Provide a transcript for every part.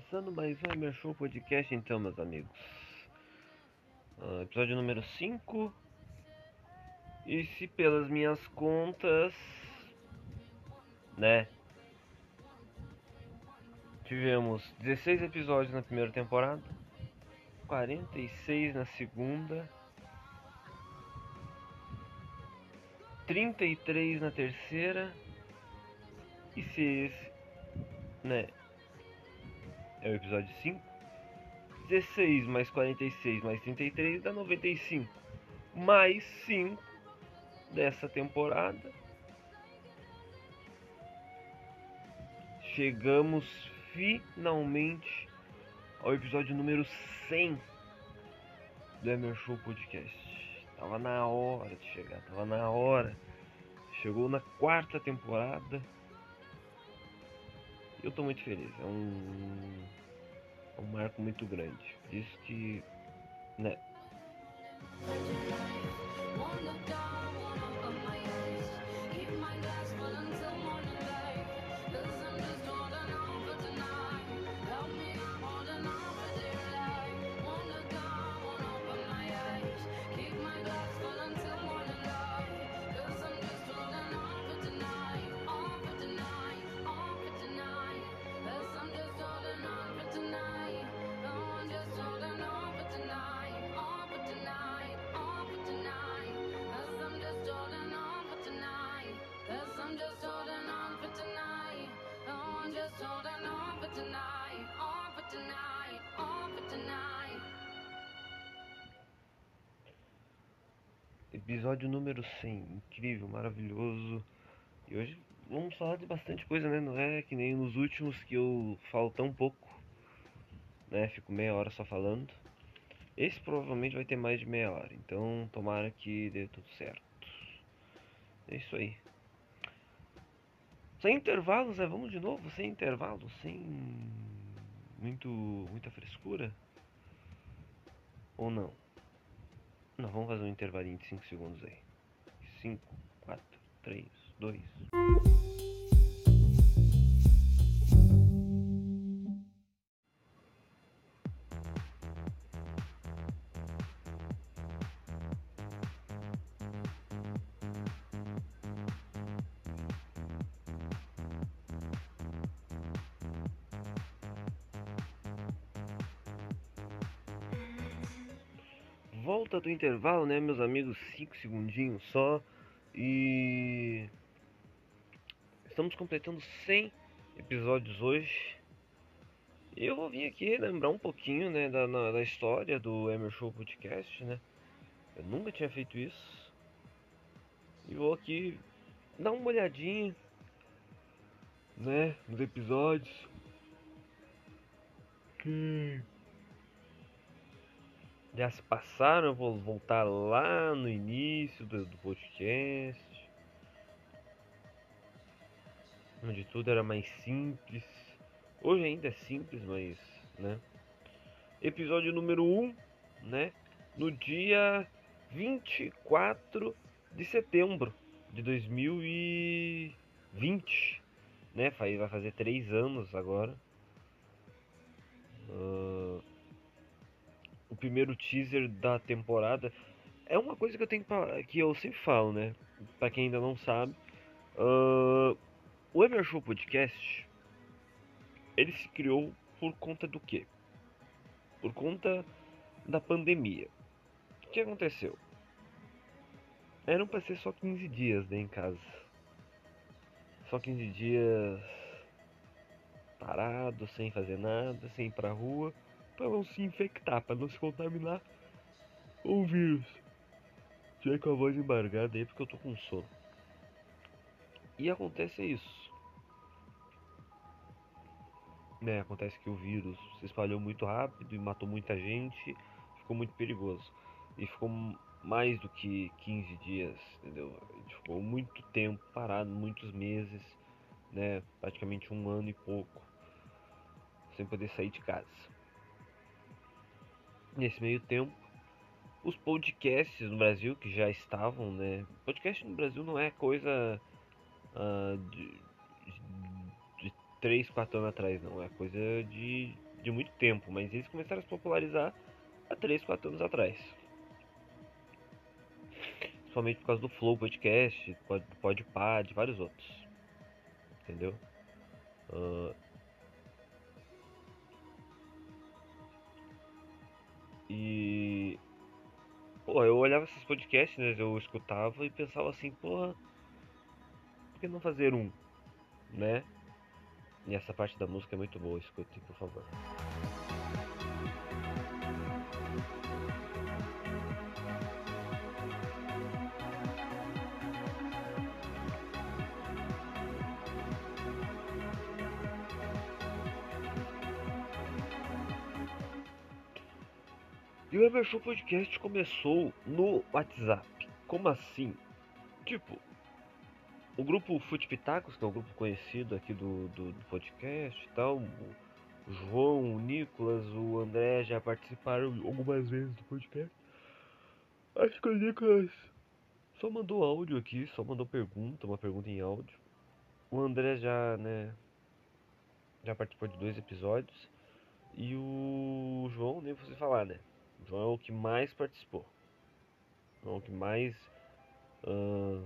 Começando mais um Emer Show Podcast, então, meus amigos. Ah, episódio número 5. E se pelas minhas contas, né? Tivemos 16 episódios na primeira temporada, 46 na segunda, 33 na terceira. E se né? É o episódio 5. 16 mais 46 mais 33 dá 95. Mais 5 dessa temporada. Chegamos finalmente ao episódio número 100 do Emer Show Podcast. Tava na hora de chegar, tava na hora. Chegou na quarta temporada. Eu tô muito feliz. É um, é um marco muito grande. Por isso que, né, episódio número 100. Incrível, maravilhoso. E hoje vamos falar de bastante coisa, né? Não é que nem nos últimos que eu falo tão pouco, né? Fico meia hora só falando. Esse provavelmente vai ter mais de meia hora, então tomara que dê tudo certo. É isso aí. Sem intervalos, né? Vamos de novo, sem intervalos, sem muito muita frescura. Ou não? Não, vamos fazer um intervalinho de 5 segundos aí. 5, 4, 3, 2. Do intervalo, né, meus amigos? 5 segundinhos só. E. Estamos completando 100 episódios hoje. E eu vou vir aqui lembrar um pouquinho né, da, na- da história do Emer Show Podcast, né? Eu nunca tinha feito isso. E vou aqui dá uma olhadinha, né, nos episódios. Que já se passaram, eu vou voltar lá no início do, do podcast. Onde tudo era mais simples. Hoje ainda é simples, mas, né? Episódio número 1, né? No dia 24 de setembro de 2020, né? Vai fazer três anos agora. O primeiro teaser da temporada é uma coisa que eu tenho que eu sempre falo, né? Pra quem ainda não sabe, ah, o Ever Show Podcast ele se criou por conta do quê? Por conta da pandemia. O que aconteceu? Eram pra ser só 15 dias né, em casa. Só 15 dias parado, sem fazer nada, sem ir pra rua, pra não se infectar, pra não se contaminar com o vírus. Tiver com a voz embargada aí porque eu tô com sono. E acontece isso. Né, acontece que o vírus se espalhou muito rápido e matou muita gente, ficou muito perigoso. E ficou mais do que 15 dias, entendeu? Ficou muito tempo parado, muitos meses, né? Praticamente um ano e pouco, sem poder sair de casa. Nesse meio tempo, os podcasts no Brasil que já estavam, né? Podcast no Brasil não é coisa ah, de, de 3, 4 anos atrás, não. É coisa de, de muito tempo, mas eles começaram a se popularizar há 3, 4 anos atrás. Principalmente por causa do Flow Podcast, do Podpah, de vários outros. Entendeu? Ah, e. Pô, eu olhava esses podcasts, né? Eu escutava e pensava assim, porra, por que não fazer um? Né? E essa parte da música é muito boa, escute, por favor. E o Evershow Podcast começou no WhatsApp. Como assim? Tipo, o grupo Fute Pitacos, que é um grupo conhecido aqui do, do, do podcast e tal, o João, o Nicolas, o André já participaram algumas vezes do podcast. Acho que o Nicolas só mandou áudio aqui, só mandou pergunta, uma pergunta em áudio. O André já, né, já participou de dois episódios. E o João, nem você falar, né? João é o que mais participou. João é o que mais ah,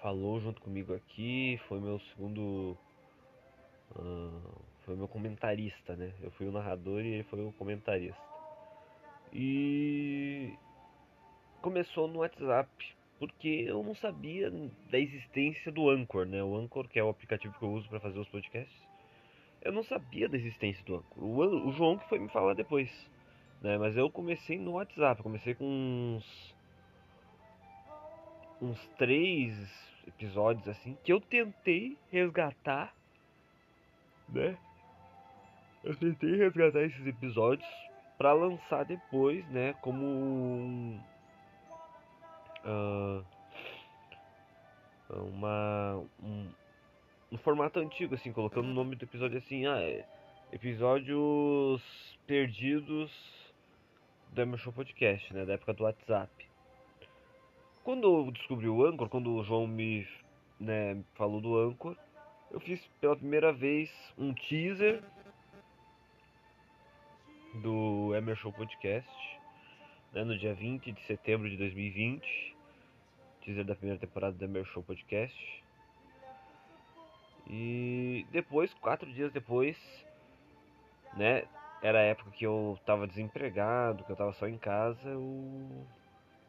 falou junto comigo aqui. Foi meu segundo. ah, foi meu comentarista, né? Eu fui o narrador e ele foi o comentarista. E começou no WhatsApp, porque eu não sabia da existência do Anchor, né? O Anchor, que é o aplicativo que eu uso para fazer os podcasts. Eu não sabia da existência do Anchor. O, o João que foi me falar depois, né? Mas eu comecei no WhatsApp, comecei com uns uns três episódios assim que eu tentei resgatar, né? Eu tentei resgatar esses episódios pra lançar depois, né? Como um, ah, uma um, um formato antigo, assim, colocando o nome do episódio assim, ah, é episódios perdidos do Emer Show Podcast, né? Da época do WhatsApp. Quando eu descobri o Anchor, quando o João me né, falou do Anchor, eu fiz pela primeira vez um teaser do Emer Show Podcast, né, no dia 20 de setembro de 2020. Teaser da primeira temporada do Emer Show Podcast. E depois, quatro dias depois, né, era a época que eu tava desempregado, que eu tava só em casa, eu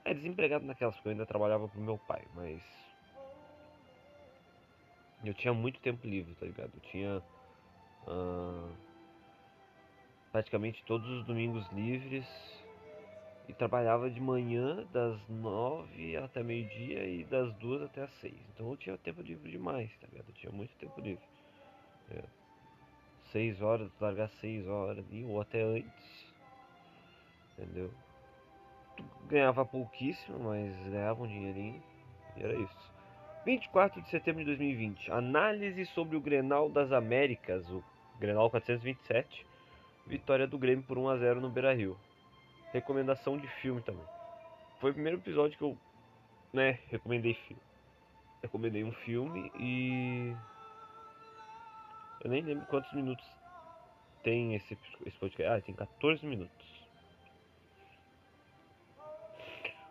é, desempregado naquelas, porque eu ainda trabalhava pro meu pai, mas. Eu tinha muito tempo livre, tá ligado? Eu tinha. ah, praticamente todos os domingos livres. E trabalhava de manhã das nove até meio-dia e das duas até as seis. Então eu tinha tempo livre demais, tá ligado? Eu tinha muito tempo livre. É. Seis horas, largar seis horas ali, ou até antes. Entendeu? Ganhava pouquíssimo, mas ganhava um dinheirinho. E era isso. 24 de setembro de 2020. Análise sobre o Grenal das Américas, o Grenal 427. Vitória do Grêmio por 1 a 0 no Beira-Rio. Recomendação de filme também. Foi o primeiro episódio que eu, né, recomendei filme. Recomendei um filme e eu nem lembro quantos minutos tem esse, esse podcast. Ah, tem 14 minutos.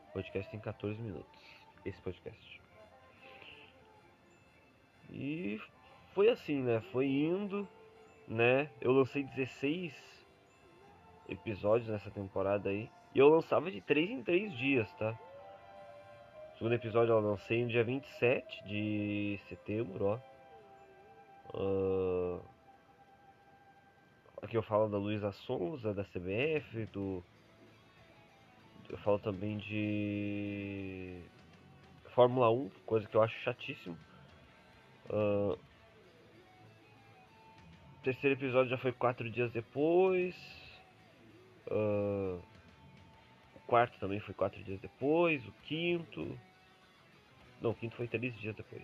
O podcast tem 14 minutos. Esse podcast. E foi assim, né? Foi indo, né? Eu lancei 16 episódios nessa temporada aí. E eu lançava de 3 em 3 dias, tá? O segundo episódio eu lancei no dia 27 de setembro, ó. Uh, aqui eu falo da Luísa Souza, da CBF, do. Eu falo também de. Fórmula 1, coisa que eu acho chatíssimo. Uh, o terceiro episódio já foi quatro dias depois. Uh, o quarto também foi quatro dias depois. O quinto. Não, o quinto foi três dias depois.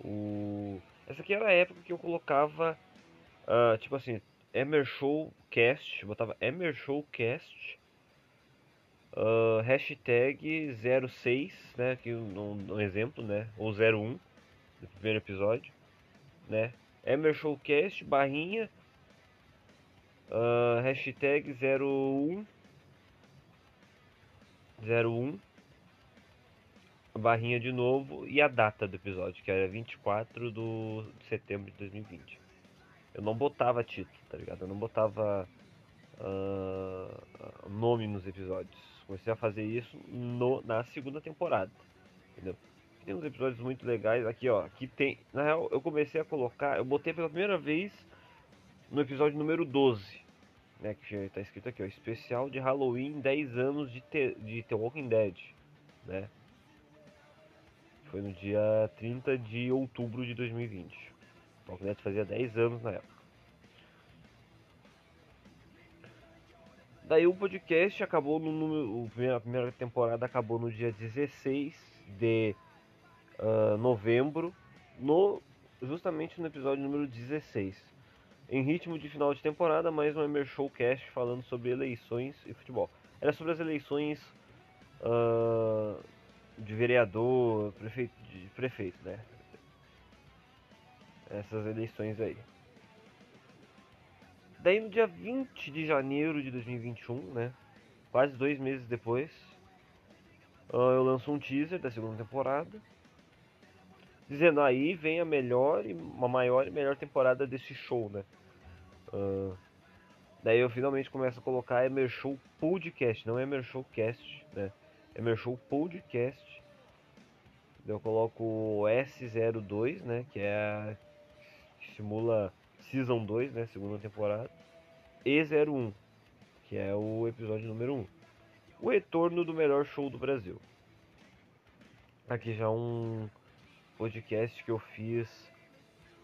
O... Essa aqui era a época que eu colocava. Uh, tipo assim, Emer Show Cast. Botava Emer Show Cast. Uh, hashtag 06, né? Aqui um, um exemplo, né? Ou 01 do primeiro episódio, né? Emershowcast barrinha uh, hashtag 01 01 barrinha de novo e a data do episódio, que era 24 do, de setembro de 2020. Eu não botava título, tá ligado? Eu não botava uh, nome nos episódios. Comecei a fazer isso no, na segunda temporada, entendeu? Tem uns episódios muito legais aqui, ó. Aqui tem, na real, eu comecei a colocar, eu botei pela primeira vez no episódio número 12, né, que já tá escrito aqui, ó, especial de Halloween 10 anos de The, de The Walking Dead, né? Foi no dia 30 de outubro de 2020. O Walking Dead fazia 10 anos na época. Daí o podcast acabou no número. A primeira temporada acabou no dia 16 de uh, novembro, no, justamente no episódio número 16. Em ritmo de final de temporada, mais um Emer Showcast falando sobre eleições e futebol. Era sobre as eleições uh, de vereador, prefeito, de prefeito, né? Essas eleições aí. Daí no dia 20 de janeiro de 2021, né? Quase dois meses depois, uh, eu lanço um teaser da segunda temporada. Dizendo aí vem a melhor e uma maior e melhor temporada desse show, né? Uh, daí eu finalmente começo a colocar Emer Show Podcast, não Emer Show Cast, né? Emer Show Podcast. Eu coloco o S02, né? Que é a, que simula Season 2, né? Segunda temporada. E01, que é o episódio número 1. O retorno do melhor show do Brasil. Aqui já um podcast que eu fiz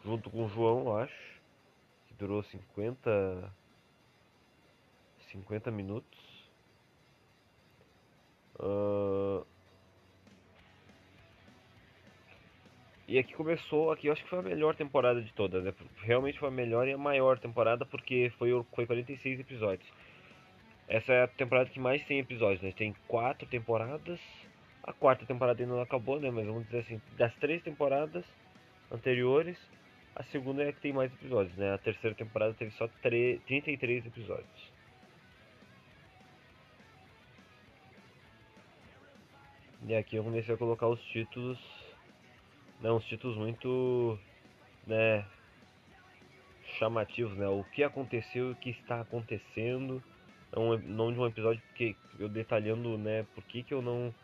junto com o João, eu acho, que durou 50 50 minutos. Uh, e aqui começou, aqui eu acho que foi a melhor temporada de todas, né? Realmente foi a melhor e a maior temporada porque foi, foi 46 episódios. Essa é a temporada que mais tem episódios, né? Tem quatro temporadas a quarta temporada ainda não acabou, né? Mas vamos dizer assim, das três temporadas anteriores, a segunda é que tem mais episódios, né? A terceira temporada teve só 33 episódios. E aqui eu comecei a colocar os títulos, né? Uns títulos muito, né? Chamativos, né? O que aconteceu e o que está acontecendo. Não, não de um episódio que eu detalhando, né? Por que, que eu não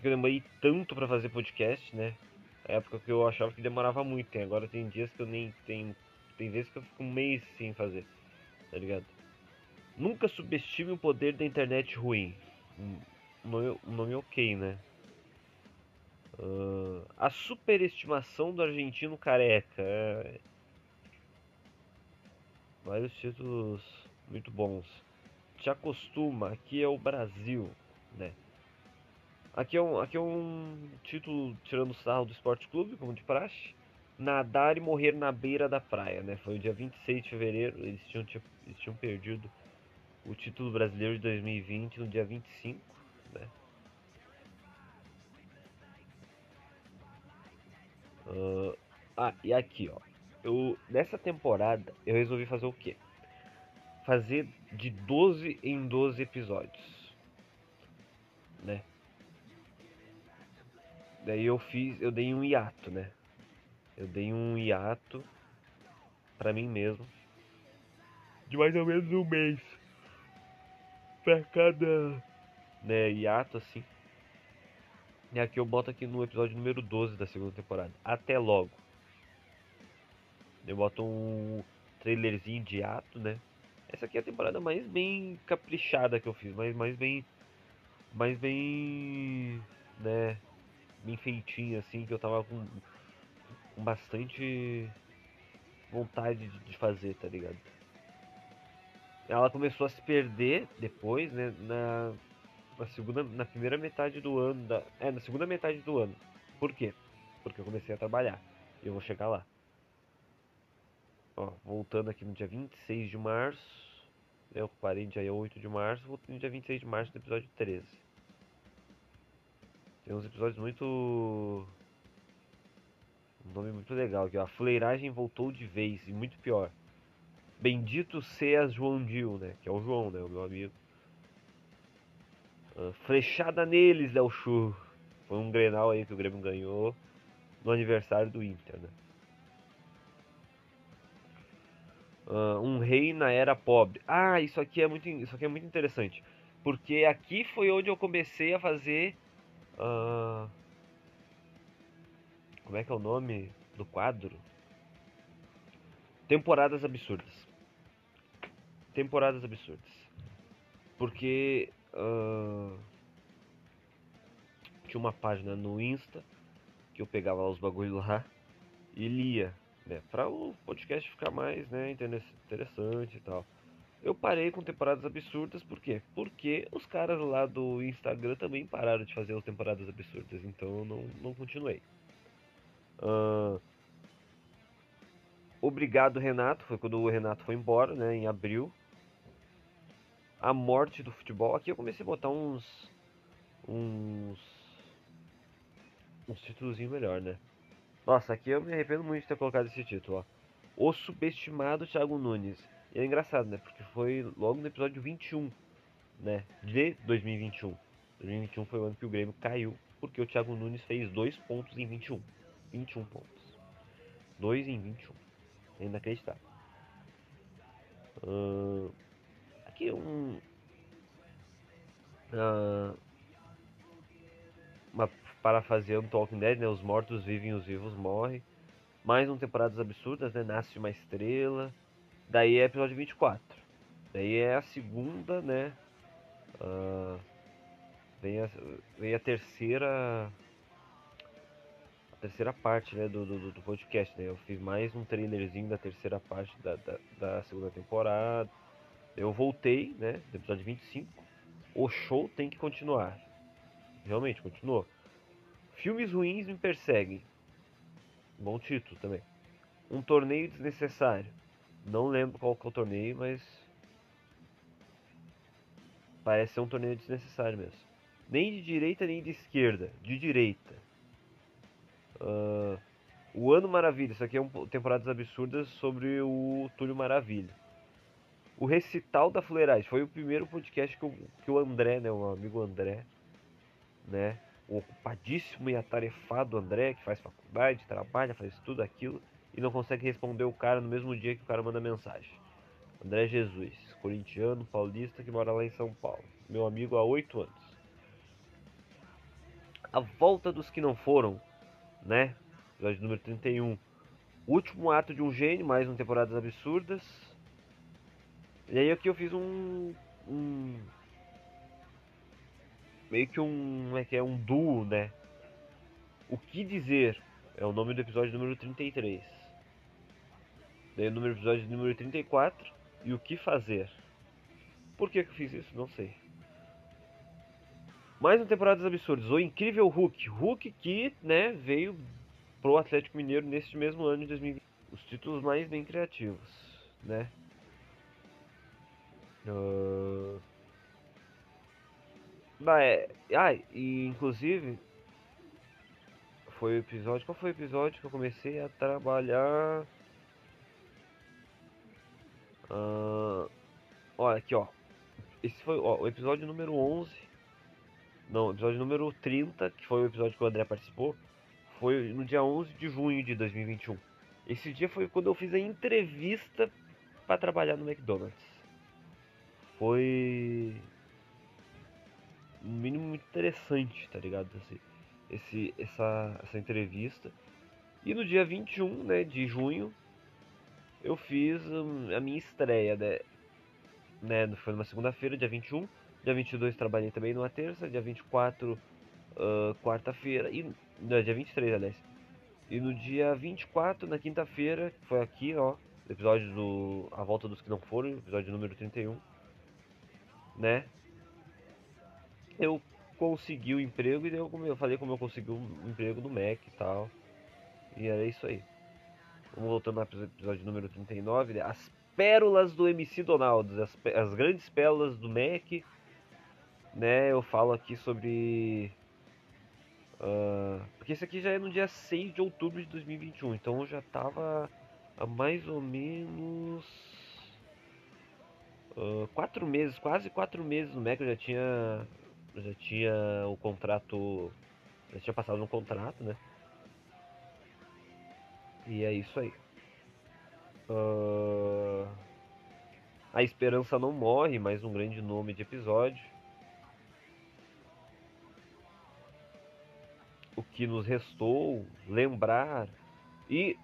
que eu demorei tanto para fazer podcast, né? Época que eu achava que demorava muito, tem agora tem dias que eu nem tem tem vezes que eu fico um mês sem fazer, tá ligado? Nunca subestime o poder da internet ruim. Um nome, um nome ok, né? Ah, a superestimação do argentino careca. é, Vários títulos muito bons. Te acostuma, aqui é o Brasil, né? Aqui é um, aqui é um título tirando sarro do Esporte Clube, como de praxe. Nadar e morrer na beira da praia, né? Foi o dia 26 de fevereiro, eles tinham, eles tinham perdido o título brasileiro de 2020 no dia 25, né? Ah, ah, e aqui, ó. Eu, nessa temporada, eu resolvi fazer o quê? Fazer de 12 em 12 episódios. Né? Daí eu fiz, eu dei um hiato, né? Eu dei um hiato pra mim mesmo. De mais ou menos um mês. Pra cada, né, hiato assim. E aqui eu boto aqui no episódio número 12 da segunda temporada. Até logo. Eu boto um trailerzinho de ato, né? Essa aqui é a temporada mais bem caprichada que eu fiz, mais, mais bem. Mais bem. né? Bem feitinha assim, que eu tava com, com bastante vontade de, de fazer, tá ligado? Ela começou a se perder depois, né? Na, na segunda, na primeira metade do ano, da, é, na segunda metade do ano. Por quê? Porque eu comecei a trabalhar. E eu vou chegar lá. Ó, voltando aqui no dia 26 de março. Eu parei dia 8 de março, voltei no dia 26 de março do episódio 13. Tem uns episódios muito. Um nome muito legal aqui, ó. A fuleiragem voltou de vez, e muito pior. Bendito seas João Dil, né? Que é o João, né? O meu amigo. Ah, flechada neles, Del Chu. Foi um Grenal aí que o Grêmio ganhou no aniversário do Inter, né? Ah, um rei na era pobre. Ah, isso aqui é muito, isso aqui é muito interessante, porque aqui foi onde eu comecei a fazer. Ah, como é que é o nome do quadro? Temporadas absurdas. Temporadas absurdas. Porque ah, tinha uma página no Insta que eu pegava os bagulho lá e lia, né? Pra o podcast ficar mais, né, interess- interessante e tal. Eu parei com temporadas absurdas, por quê? Porque os caras lá do Instagram também pararam de fazer as temporadas absurdas, então eu não, não continuei. Ahn, Obrigado, Renato. Foi quando o Renato foi embora, né? Em abril. A morte do futebol. Aqui eu comecei a botar uns. Uns. Uns títulozinhos melhor, né? Nossa, aqui eu me arrependo muito de ter colocado esse título, ó. O subestimado Thiago Nunes. E é engraçado, né? Porque foi logo no episódio 21, né? De 2021. 2021 foi o ano que o Grêmio caiu. Porque o Thiago Nunes fez dois pontos em 21. 21 pontos. 2 em 21. É inacreditável. Ahn, aqui um. ah, uma parafraseando Talking Dead, né? Os mortos vivem, os vivos morrem. Mais um Temporadas Absurdas, né? Nasce uma estrela. Daí é episódio 24. Daí é a segunda, né? Ah, vem, a, vem a terceira. A terceira parte, né? Do, do, do podcast, né? Eu fiz mais um trailerzinho da terceira parte da, da, da segunda temporada. Eu voltei, né? Do episódio 25. O show tem que continuar. Realmente, continuou. Filmes ruins me perseguem. Bom título também. Um torneio desnecessário. Não lembro qual que é o torneio, mas. Parece ser um torneio desnecessário mesmo. Nem de direita nem de esquerda. De direita. Ah, o Ano Maravilha. Isso aqui é um temporadas absurdas sobre o Túlio Maravilha. O Recital da Fuleiragem. Foi o primeiro podcast que o, que o André, né? O amigo André, né? O ocupadíssimo e atarefado André, que faz faculdade, trabalha, faz tudo aquilo e não consegue responder o cara no mesmo dia que o cara manda mensagem. André Jesus, corintiano, paulista que mora lá em São Paulo. Meu amigo há oito anos. A volta dos que não foram, né? Episódio número 31. Último ato de um gênio, mais um temporadas absurdas. E aí aqui eu fiz um. um meio que um. É que é? Um duo, né? O que dizer é o nome do episódio número 33. Daí o número episódio número 34 e o que fazer. Por que, que eu fiz isso? Não sei. Mais um Temporadas Absurdas. O incrível Hulk. Hulk que, né, veio pro Atlético Mineiro neste mesmo ano de 2020. Os títulos mais bem criativos, né? Uh... É... ah, e inclusive foi o episódio. Qual foi o episódio que eu comecei a trabalhar? Uh... Olha aqui, ó. Esse foi ó, o episódio número 11. Não, o episódio número 30, que foi o episódio que o André participou. Foi no dia 11 de junho de 2021. Esse dia foi quando eu fiz a entrevista para trabalhar no McDonald's. Foi no mínimo muito interessante, tá ligado? Esse, esse, essa, essa entrevista. E no dia 21 né, de junho eu fiz hum, a minha estreia, né? né? Foi numa segunda-feira, dia 21. Dia 22 trabalhei também numa terça. Dia 24, uh, quarta-feira. E, não, dia 23, aliás. E no dia 24, na quinta-feira, foi aqui, ó. Episódio do A Volta dos Que Não Foram, episódio número 31. Né? Eu consegui o emprego e eu, eu falei como eu consegui o um emprego no Mac e tal. E era isso aí. Vamos voltando ao episódio número 39, né? As pérolas do MC Donald, as, as grandes pérolas do Mac, né? Eu falo aqui sobre. Uh, porque esse aqui já é no dia 6 de outubro de 2021, então eu já tava há mais ou menos. Uh, quatro meses, quase quatro meses no Mac, eu já tinha. Já tinha o contrato. Já tinha passado um contrato, né? E é isso aí. Uh... A Esperança Não Morre, mais um grande nome de episódio. O que nos restou lembrar. E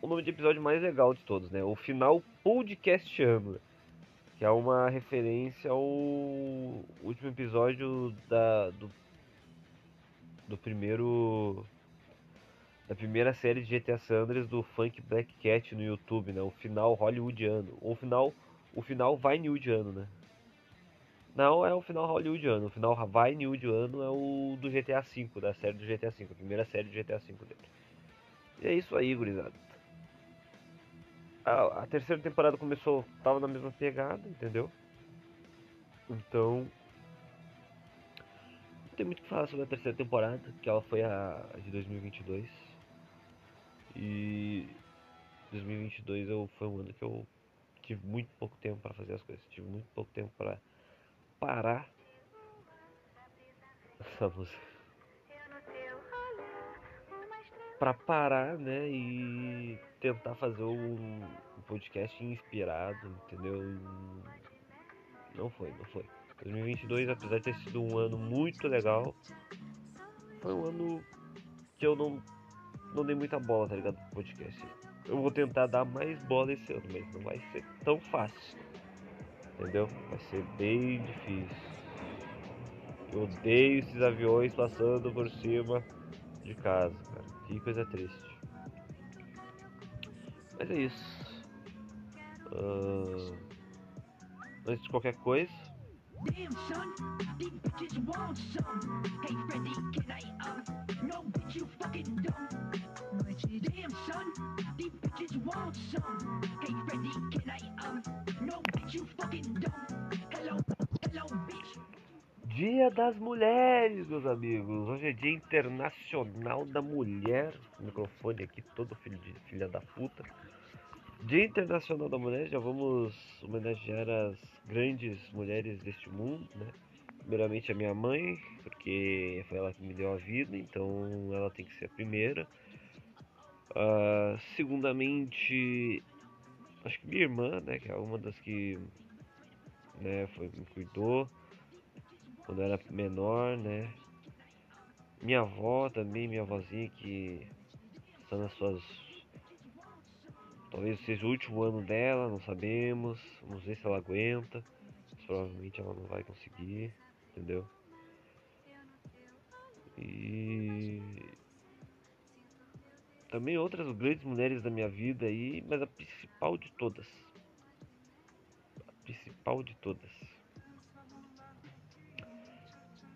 o nome de episódio mais legal de todos, né? O final podcastiano. Que é uma referência ao último episódio da, do, do primeiro da primeira série de GTA Sanders do Funk Black Cat no YouTube, né? O final hollywoodiano. O final, o final vai hollywoodiano, né? Não é o final hollywoodiano, o final vai hollywoodiano é o do GTA V, da série do GTA V, a primeira série do GTA V dele. E é isso aí, gurizada. A, terceira temporada começou, tava na mesma pegada, entendeu? Então, não tem muito que falar sobre a terceira temporada, que ela foi a de 2022. E 2022 eu, foi um ano que eu tive muito pouco tempo para fazer as coisas. Tive muito pouco tempo para parar essa música. Para parar, né, e tentar fazer um, um podcast inspirado, entendeu? Não foi, não foi. 2022, apesar de ter sido um ano muito legal, foi um ano que eu não não dei muita bola, tá ligado? Podcast. Eu vou tentar dar mais bola esse ano, mas não vai ser tão fácil. Entendeu? Vai ser bem difícil. Eu odeio esses aviões passando por cima de casa, cara. Que coisa triste. Mas é isso. Uh... Antes de qualquer coisa. Damn, son, these bitches want some. Hey, Freddy, can I, no, bitch, you fucking dumb. Damn, son, these bitches want some. Hey, Freddy, can I, no, bitch, you fucking dumb. Hello, hello, bitch. Dia das Mulheres, meus amigos. Hoje é Dia Internacional da Mulher. Microfone aqui todo filho de filha da puta. Dia Internacional da Mulher, já vamos homenagear as grandes mulheres deste mundo, né? Primeiramente a minha mãe, porque foi ela que me deu a vida, então ela tem que ser a primeira. Uh, segundamente, acho que minha irmã, né, que é uma das que né, foi, me cuidou quando eu era menor, né. Minha avó também, minha avózinha que está nas suas Talvez seja o último ano dela, não sabemos. Vamos ver se ela aguenta. Mas provavelmente ela não vai conseguir, entendeu? E também outras grandes mulheres da minha vida aí, mas a principal de todas. A principal de todas.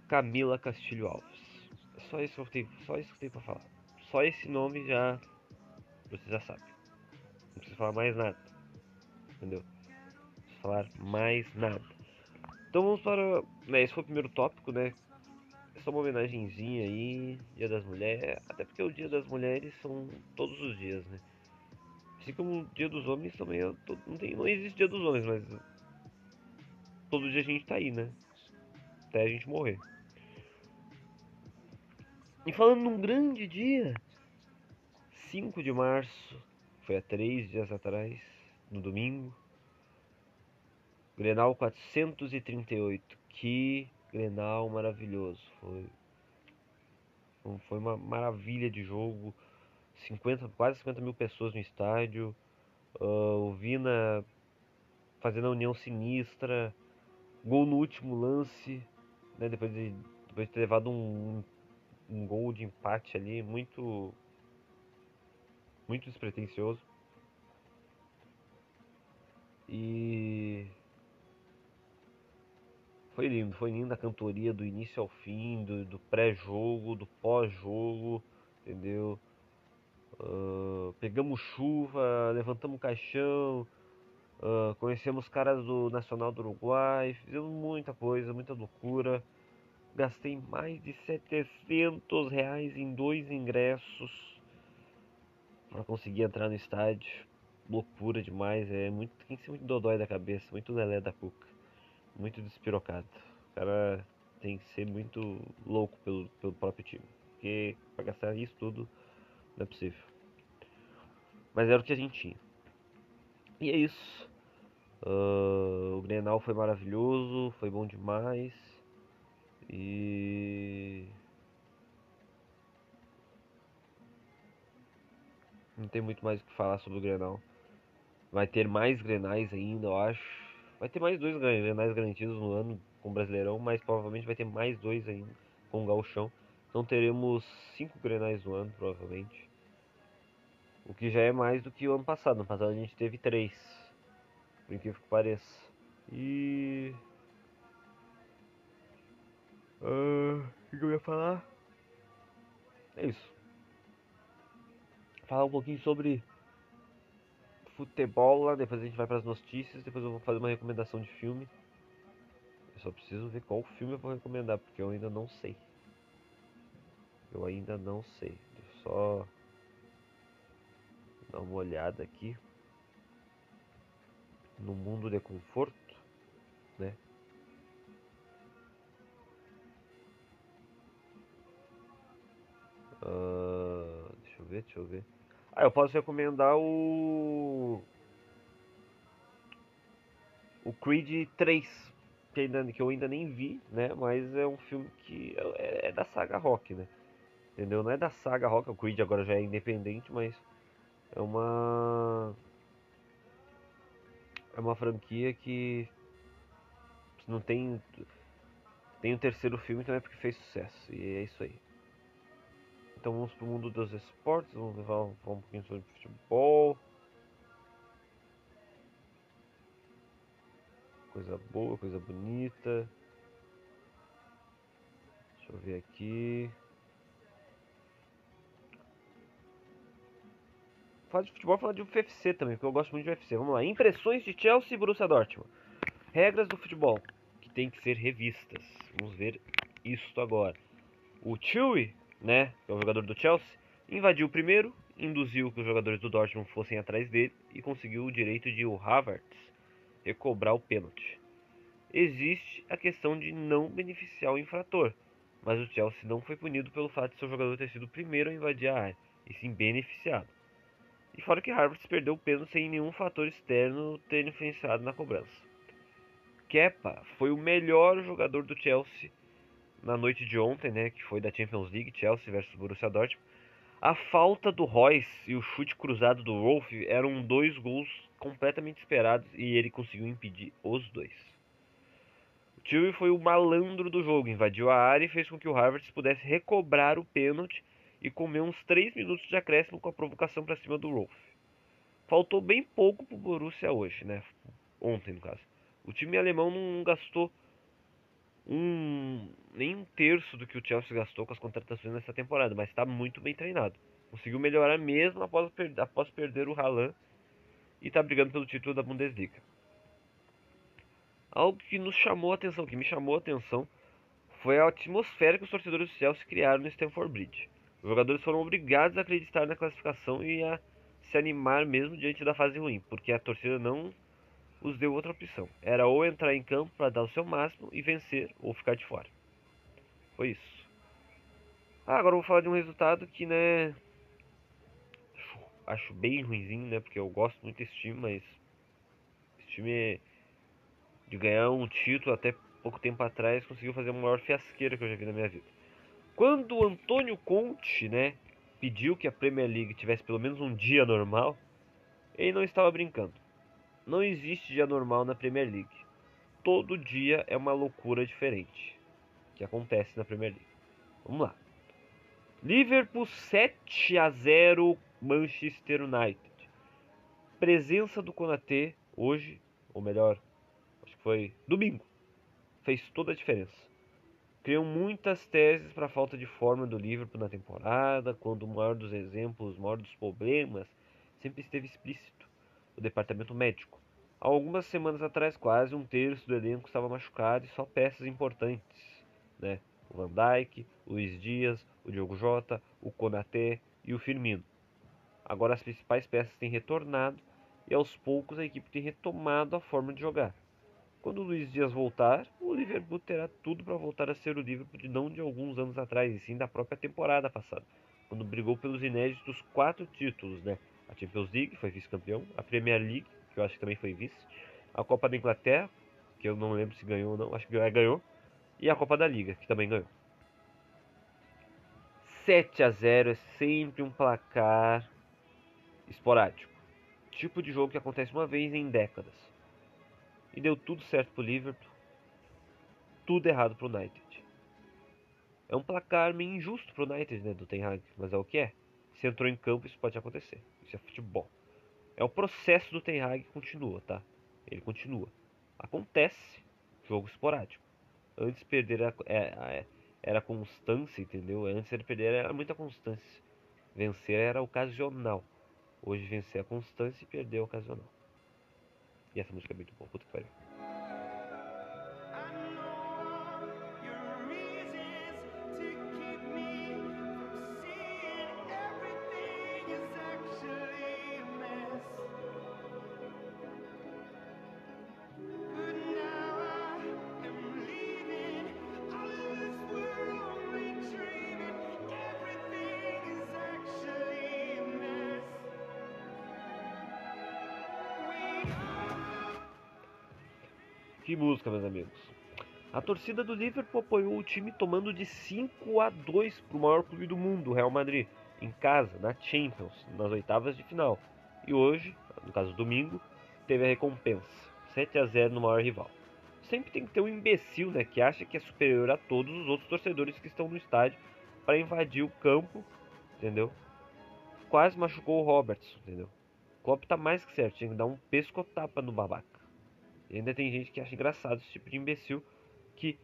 Camila Castilho Alves. Só isso que eu tenho, só isso que eu tenho pra falar. Só esse nome já você já sabe. Não precisa falar mais nada. Entendeu? Não precisa falar mais nada. Então vamos para. Né, esse foi o primeiro tópico, né? É só uma homenagenzinha aí, Dia das Mulheres. Até porque o Dia das Mulheres são todos os dias, né? Assim como o Dia dos Homens também é não, tem, não existe Dia dos Homens, mas todo dia a gente tá aí, né? Até a gente morrer. E falando num grande dia, 5 de março, foi há três dias atrás, no domingo. Grenal 438. Que Grenal maravilhoso. Foi, foi- uma maravilha de jogo. 50, quase 50 mil pessoas no estádio. Ah, o Vina fazendo a união sinistra. Gol no último lance. Né, depois, de, depois de ter levado um, um gol de empate ali. Muito muito despretensioso. E foi lindo, foi linda a cantoria do início ao fim, do, do pré-jogo, do pós-jogo, entendeu? Ah, pegamos chuva, levantamos caixão, ah, conhecemos caras do Nacional do Uruguai, fizemos muita coisa, muita loucura. Gastei mais de 700 reais em dois ingressos para conseguir entrar no estádio. Loucura demais, é muito. Tem que ser muito dodói da cabeça, muito lelé da cuca, muito despirocado. O cara tem que ser muito louco pelo, pelo próprio time, porque para gastar isso tudo não é possível. Mas era o que a gente tinha. E é isso. Ah, o Grenal foi maravilhoso, foi bom demais. E Não tem muito mais o que falar sobre o Grenal. Vai ter mais Grenais ainda, eu acho. Vai ter mais dois Gren- Grenais garantidos no ano com o Brasileirão, mas provavelmente vai ter mais dois ainda com o Gauchão. Então teremos cinco Grenais no ano, provavelmente. O que já é mais do que o ano passado. No passado a gente teve três. Por incrível que pareça. E. Ah, o que que eu ia falar? É isso falar um pouquinho sobre futebol lá, depois a gente vai para as notícias, depois eu vou fazer uma recomendação de filme. Eu só preciso ver qual filme eu vou recomendar, porque eu ainda não sei. Eu ainda não sei. Deixa eu só dar uma olhada aqui no mundo de conforto, né? Ah, deixa eu ver, deixa eu ver. Ah, eu posso recomendar o. O Creed 3, que, ainda, que eu ainda nem vi, né? Mas é um filme que é, é da saga Rock, né? Entendeu? Não é da saga Rock, o Creed agora já é independente, mas é uma. É uma franquia que não tem. Tem o terceiro filme também porque fez sucesso. E é isso aí. Então vamos pro mundo dos esportes, vamos falar, falar um pouquinho sobre futebol. Coisa boa, coisa bonita. Deixa eu ver aqui. Falar de futebol, falar de UFC também, porque eu gosto muito de UFC. Vamos lá. Impressões de Chelsea e Borussia Dortmund. Regras do futebol que tem que ser revistas. Vamos ver isso agora. O Chewy né, que é o jogador do Chelsea, invadiu o primeiro, induziu que os jogadores do Dortmund fossem atrás dele e conseguiu o direito de o Havertz recobrar o pênalti. Existe a questão de não beneficiar o infrator, mas o Chelsea não foi punido pelo fato de seu jogador ter sido o primeiro a invadir a área, e sim beneficiado. E fora que Havertz perdeu o pênalti sem nenhum fator externo ter influenciado na cobrança. Kepa foi o melhor jogador do Chelsea na noite de ontem, né, que foi da Champions League, Chelsea versus Borussia Dortmund. A falta do Royce e o chute cruzado do Rolf eram dois gols completamente esperados e ele conseguiu impedir os dois. O Tilley foi o malandro do jogo, invadiu a área e fez com que o Harvard pudesse recobrar o pênalti e comer uns 3 minutos de acréscimo com a provocação para cima do Rolf. Faltou bem pouco pro Borussia hoje, né? Ontem, no caso. O time alemão não gastou um nem um terço do que o Chelsea gastou com as contratações nessa temporada, mas está muito bem treinado. Conseguiu melhorar mesmo após, após perder o Haaland e está brigando pelo título da Bundesliga. Algo que nos chamou a atenção, que me chamou a atenção, foi a atmosfera que os torcedores do Chelsea criaram no Stamford Bridge. Os jogadores foram obrigados a acreditar na classificação e a se animar mesmo diante da fase ruim, porque a torcida não os deu outra opção. Era ou entrar em campo para dar o seu máximo e vencer, ou ficar de fora. Foi isso. Ah, agora eu vou falar de um resultado que, né, acho, acho bem ruimzinho, né, porque eu gosto muito desse time, mas esse time de ganhar um título até pouco tempo atrás conseguiu fazer a maior fiasqueira que eu já vi na minha vida. Quando o Antônio Conte, né, pediu que a Premier League tivesse pelo menos um dia normal, ele não estava brincando. Não existe dia normal na Premier League. Todo dia é uma loucura diferente que acontece na Premier League. Vamos lá. Liverpool 7 a 0 Manchester United. Presença do Konaté hoje, ou melhor, acho que foi domingo. Fez toda a diferença. Criam muitas teses para a falta de forma do Liverpool na temporada, quando o maior dos exemplos, o maior dos problemas sempre esteve explícito o departamento médico. Há algumas semanas atrás, quase um terço do elenco estava machucado e só peças importantes, né? O Van Dijk, o Luiz Dias, o Diogo Jota, o Konaté e o Firmino. Agora as principais peças têm retornado e aos poucos a equipe tem retomado a forma de jogar. Quando o Luiz Dias voltar, o Liverpool terá tudo para voltar a ser o Liverpool de não de alguns anos atrás, e sim da própria temporada passada, quando brigou pelos inéditos quatro títulos, né? A Champions League, foi vice-campeão, a Premier League, que eu acho que também foi vice, a Copa da Inglaterra, que eu não lembro se ganhou ou não, acho que ganhou, e a Copa da Liga, que também ganhou. 7 a 0 é sempre um placar esporádico. Tipo de jogo que acontece uma vez em décadas. E deu tudo certo pro Liverpool, tudo errado pro United. É um placar meio injusto pro United, né, do Ten Hag, mas é o que é. Se entrou em campo, isso pode acontecer. Isso é futebol. É o processo do Ten Hag que continua, tá? Ele continua. Acontece jogo esporádico. Antes perder era, é, era constância, entendeu? Antes ele perder era muita constância. Vencer era ocasional. Hoje vencer é constância e perder é ocasional. E essa música é muito boa, puta que pariu. Que música, meus amigos. A torcida do Liverpool apoiou o time tomando de 5 a 2 para o maior clube do mundo, o Real Madrid, em casa, na Champions, nas oitavas de final. E hoje, no caso domingo, teve a recompensa, 7 a 0 no maior rival. Sempre tem que ter um imbecil, né, que acha que é superior a todos os outros torcedores que estão no estádio para invadir o campo, entendeu? Quase machucou o Robertson, entendeu? O Klopp tá mais que certo, tinha que dar um pescotapa no babaca. E ainda tem gente que acha engraçado esse tipo de imbecil que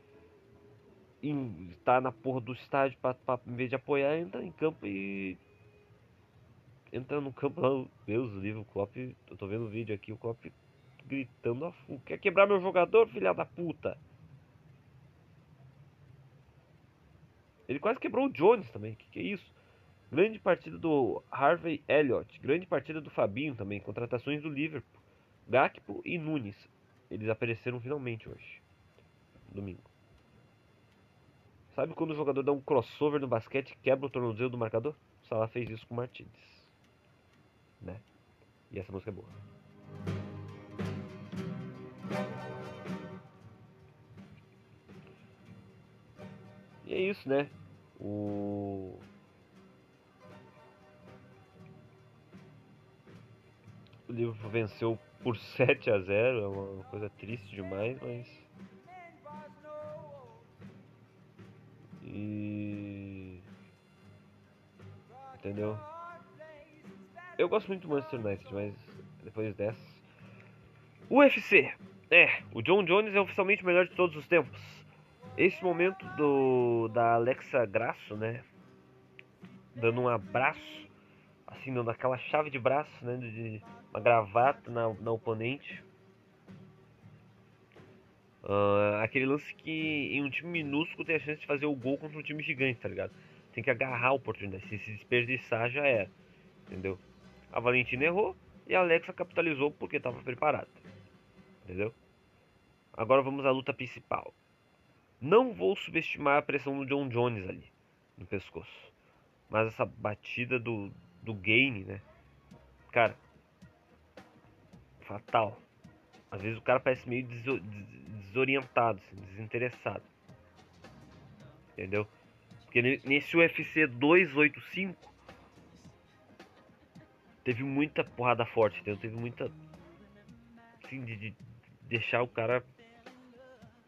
em, tá na porra do estádio pra, em vez de apoiar, entra em campo e. Entra no campo lá, Deus livre, o Klopp. Eu tô vendo o vídeo aqui, o Klopp gritando a full. Quer quebrar meu jogador, filha da puta? Ele quase quebrou o Jones também, que que é isso? Grande partida do Harvey Elliott, grande partida do Fabinho também, contratações do Liverpool, Gakpo e Nunes. Eles apareceram finalmente hoje. Domingo. Sabe quando o jogador dá um crossover no basquete e quebra o tornozelo do marcador? O Salah fez isso com o Martínez. Né? E essa música é boa. E é isso, né? O. O livro venceu por 7 a 0 é uma coisa triste demais, mas. E. Entendeu? Eu gosto muito do Manchester United, mas depois dessa. UFC! É, o John Jones é oficialmente o melhor de todos os tempos. Esse momento do da Alexa Grasso, né? Dando um abraço, assim, dando aquela chave de braço, né? De uma gravata na, na oponente. Ah, aquele lance que em um time minúsculo tem a chance de fazer o gol contra um time gigante, tá ligado? Tem que agarrar a oportunidade. Se se desperdiçar, já era. Entendeu? A Valentina errou e a Alexa capitalizou porque estava preparada. Entendeu? Agora vamos à luta principal. Não vou subestimar a pressão do John Jones ali no pescoço. Mas essa batida do, do Gaine, né? Cara, fatal. Às vezes o cara parece meio deso- des- desorientado, assim, desinteressado. Entendeu? Porque ne- nesse UFC 285 teve muita porrada forte, entendeu? Teve muita. Assim, de, de deixar o cara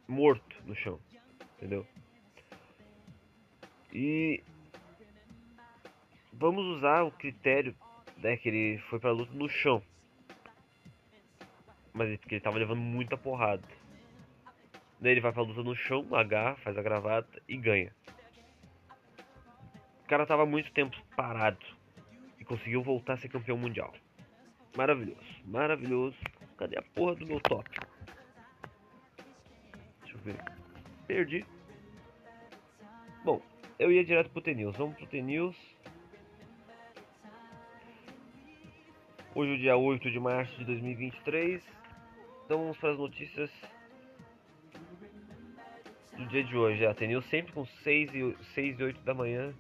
morto no chão. Entendeu? E vamos usar o critério né, que ele foi pra luta no chão. Mas ele, tava levando muita porrada. Daí ele vai pra luta no chão, agarra, faz a gravata e ganha. O cara tava muito tempo parado e conseguiu voltar a ser campeão mundial. Maravilhoso, maravilhoso. Cadê a porra do meu top? Deixa eu ver. Perdi. Bom, eu ia direto pro T-News. Vamos pro T-News. Hoje é o dia 8 de março de 2023. Então vamos para as notícias do dia de hoje. A T-News sempre com 6 e, 6 e 8 da manhã.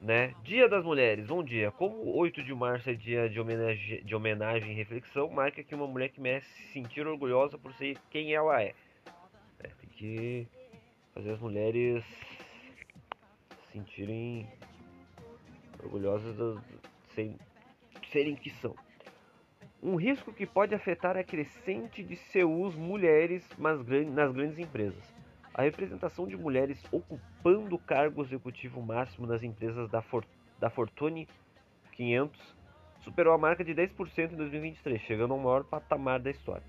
Né? Dia das Mulheres, bom dia. Como 8 de março é dia de homenagem, de homenagem e reflexão, marca que uma mulher que merece se sentir orgulhosa por ser quem ela é. É, tem que fazer as mulheres se sentirem orgulhosas de serem, de serem que são. Um risco que pode afetar a crescente de seus mulheres nas grandes empresas. A representação de mulheres ocupando cargo executivo máximo nas empresas da, For- da Fortune 500 superou a marca de 10% em 2023, chegando ao maior patamar da história.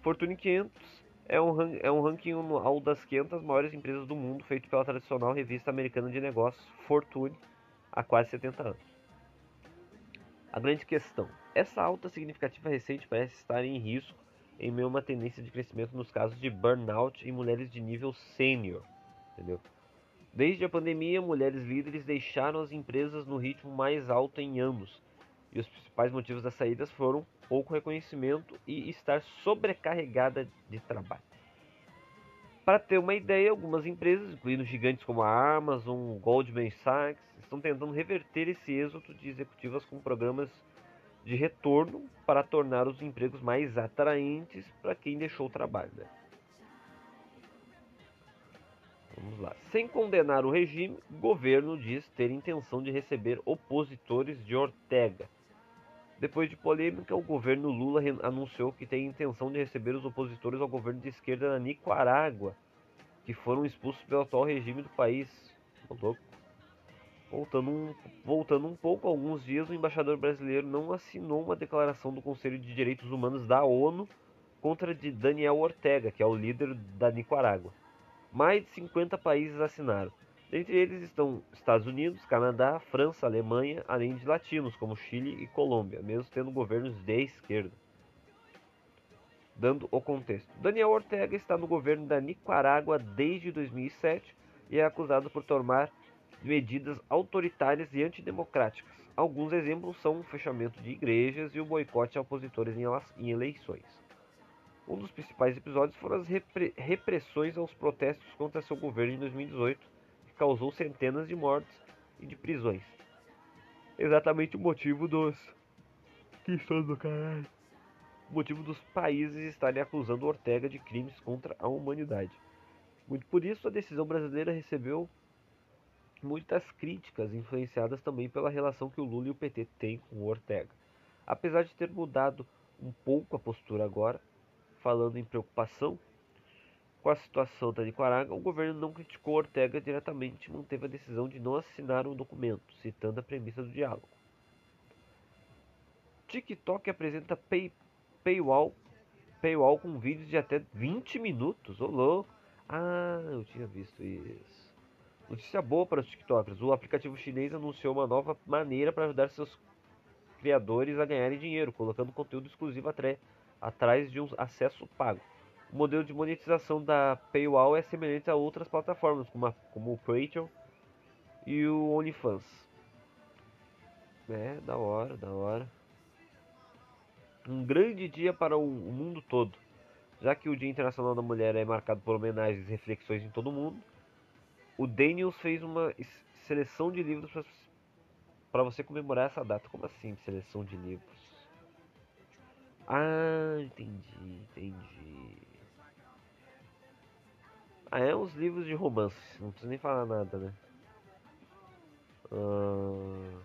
Fortune 500 é um, é um ranking anual das 500 maiores empresas do mundo, feito pela tradicional revista americana de negócios Fortune há quase 70 anos. A grande questão: essa alta significativa recente parece estar em risco em meio a uma tendência de crescimento nos casos de burnout em mulheres de nível sênior. Entendeu? Desde a pandemia, mulheres líderes deixaram as empresas no ritmo mais alto em anos, e os principais motivos das saídas foram pouco reconhecimento e estar sobrecarregada de trabalho. Para ter uma ideia, algumas empresas, incluindo gigantes como a Amazon, Goldman Sachs, estão tentando reverter esse êxodo de executivas com programas de retorno para tornar os empregos mais atraentes para quem deixou o trabalho. né? Vamos lá. Sem condenar o regime, o governo diz ter intenção de receber opositores de Ortega. Depois de polêmica, o governo Lula anunciou que tem intenção de receber os opositores ao governo de esquerda na Nicarágua, que foram expulsos pelo atual regime do país. Voltando um, voltando um pouco, alguns dias o embaixador brasileiro não assinou uma declaração do Conselho de Direitos Humanos da ONU contra Daniel Ortega, que é o líder da Nicarágua. Mais de 50 países assinaram. Dentre eles estão Estados Unidos, Canadá, França, Alemanha, além de latinos como Chile e Colômbia, mesmo tendo governos de esquerda. Dando o contexto. Daniel Ortega está no governo da Nicarágua desde 2007 e é acusado por tomar medidas autoritárias e antidemocráticas. Alguns exemplos são o fechamento de igrejas e o boicote a opositores em eleições. Um dos principais episódios foram as repre- repressões aos protestos contra seu governo em 2018, que causou centenas de mortes e de prisões. Exatamente o motivo dos. Que são do caralho. O motivo dos países estarem acusando Ortega de crimes contra a humanidade. Muito por isso, a decisão brasileira recebeu muitas críticas, influenciadas também pela relação que o Lula e o PT têm com o Ortega. apesar de ter mudado um pouco a postura agora, falando em preocupação com a situação da Nicarágua, o governo não criticou Ortega diretamente e manteve a decisão de não assinar o documento, citando a premissa do diálogo. TikTok apresenta pay, paywall, paywall com vídeos de até 20 minutos. Ô louco! Ah, eu tinha visto isso. Notícia boa para os TikTokers: o aplicativo chinês anunciou uma nova maneira para ajudar seus criadores a ganharem dinheiro, colocando conteúdo exclusivo atrás de um acesso pago. O modelo de monetização da Paywall é semelhante a outras plataformas, como, a, como o Patreon e o OnlyFans. É, da hora, da hora. Um grande dia para o o mundo todo. Já que o Dia Internacional da Mulher é marcado por homenagens e reflexões em todo o mundo, o Daniels fez uma seleção de livros para você comemorar essa data. Como assim, seleção de livros? Ah, entendi, entendi. Ah, é uns livros de romance, não precisa nem falar nada, né? Ah,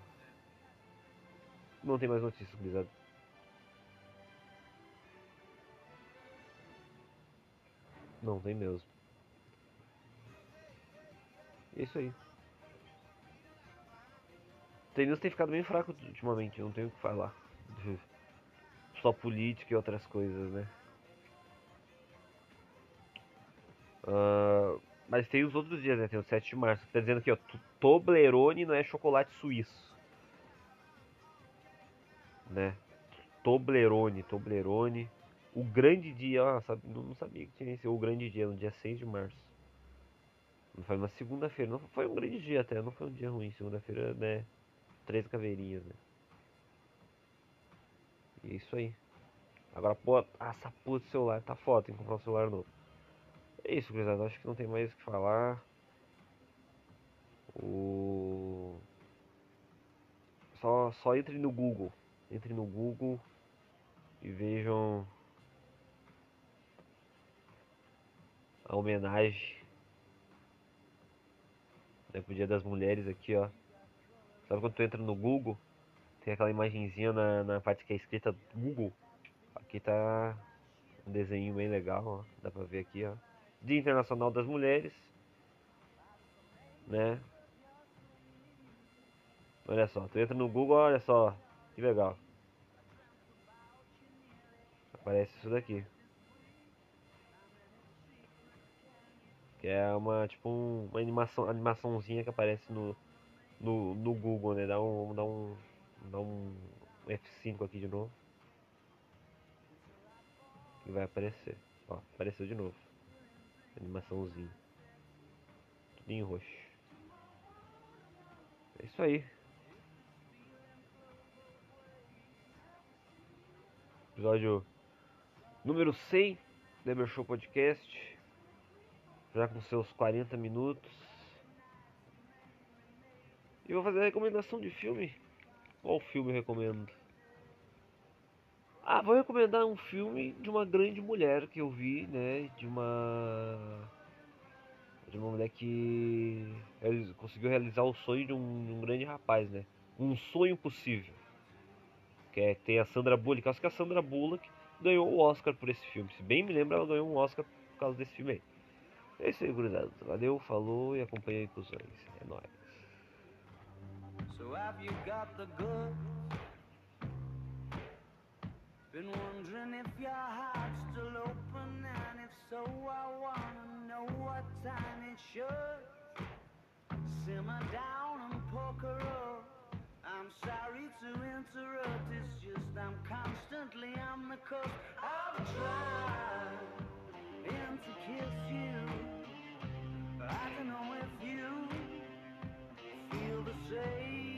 Não tem mais notícias, gurizada. Não tem mesmo. É isso aí. News tem ficado bem fraco ultimamente, não tenho o que falar. Só política e outras coisas, né? Ah, mas tem os outros dias, né? Tem o 7 de março. Tá dizendo aqui, ó. Toblerone não é chocolate suíço. Né? Toblerone, Toblerone. O grande dia, ó, sabe, não sabia que tinha esse o grande dia, no dia 6 de março. Não foi uma segunda-feira, não foi um grande dia até, não foi um dia ruim. Segunda-feira, né? Três caveirinhas, né? E é isso aí. Agora, pô, ah, essa porra de celular tá foda, tem que comprar um celular novo. É isso, gurizada. Acho que não tem mais o que falar. O... Só, só entre no Google. Entre no Google e vejam a homenagem né, pro Dia das Mulheres aqui, ó. Sabe quando tu entra no Google, tem aquela imagenzinha na, na parte que é escrita Google. Aqui tá um desenho bem legal, ó. Dá pra ver aqui, ó. Dia Internacional das Mulheres, né? Olha só, tu entra no Google, olha só, que legal. Aparece isso daqui. Que é uma, tipo, um- uma animação, animaçãozinha que aparece no, no, no Google, né? Dá um, dá um, dá um F5 aqui de novo. E vai aparecer. Ó, apareceu de novo. Animaçãozinha. Tudo em roxo. É isso aí. Episódio número 100 do Emer Show Podcast. Já com seus 40 minutos. E vou fazer a recomendação de filme. Qual filme eu recomendo? Ah, vou recomendar um filme de uma grande mulher que eu vi, né? De uma. De uma mulher que conseguiu realizar o sonho de um, de um grande rapaz, né? Um sonho possível. Que é, tem a Sandra Bullock. Acho que a Sandra Bullock ganhou o Oscar por esse filme. Se bem me lembro, ela ganhou um Oscar por causa desse filme aí. É isso aí, gurizada. Valeu, falou e acompanha aí, cuzões. É nóis. So Been wondering if your heart's still open, and if so, I wanna know what time it should. Simmer down and poker up. I'm sorry to interrupt, it's just I'm constantly on the coast. I've tried been to kiss you, but I don't know if you feel the same.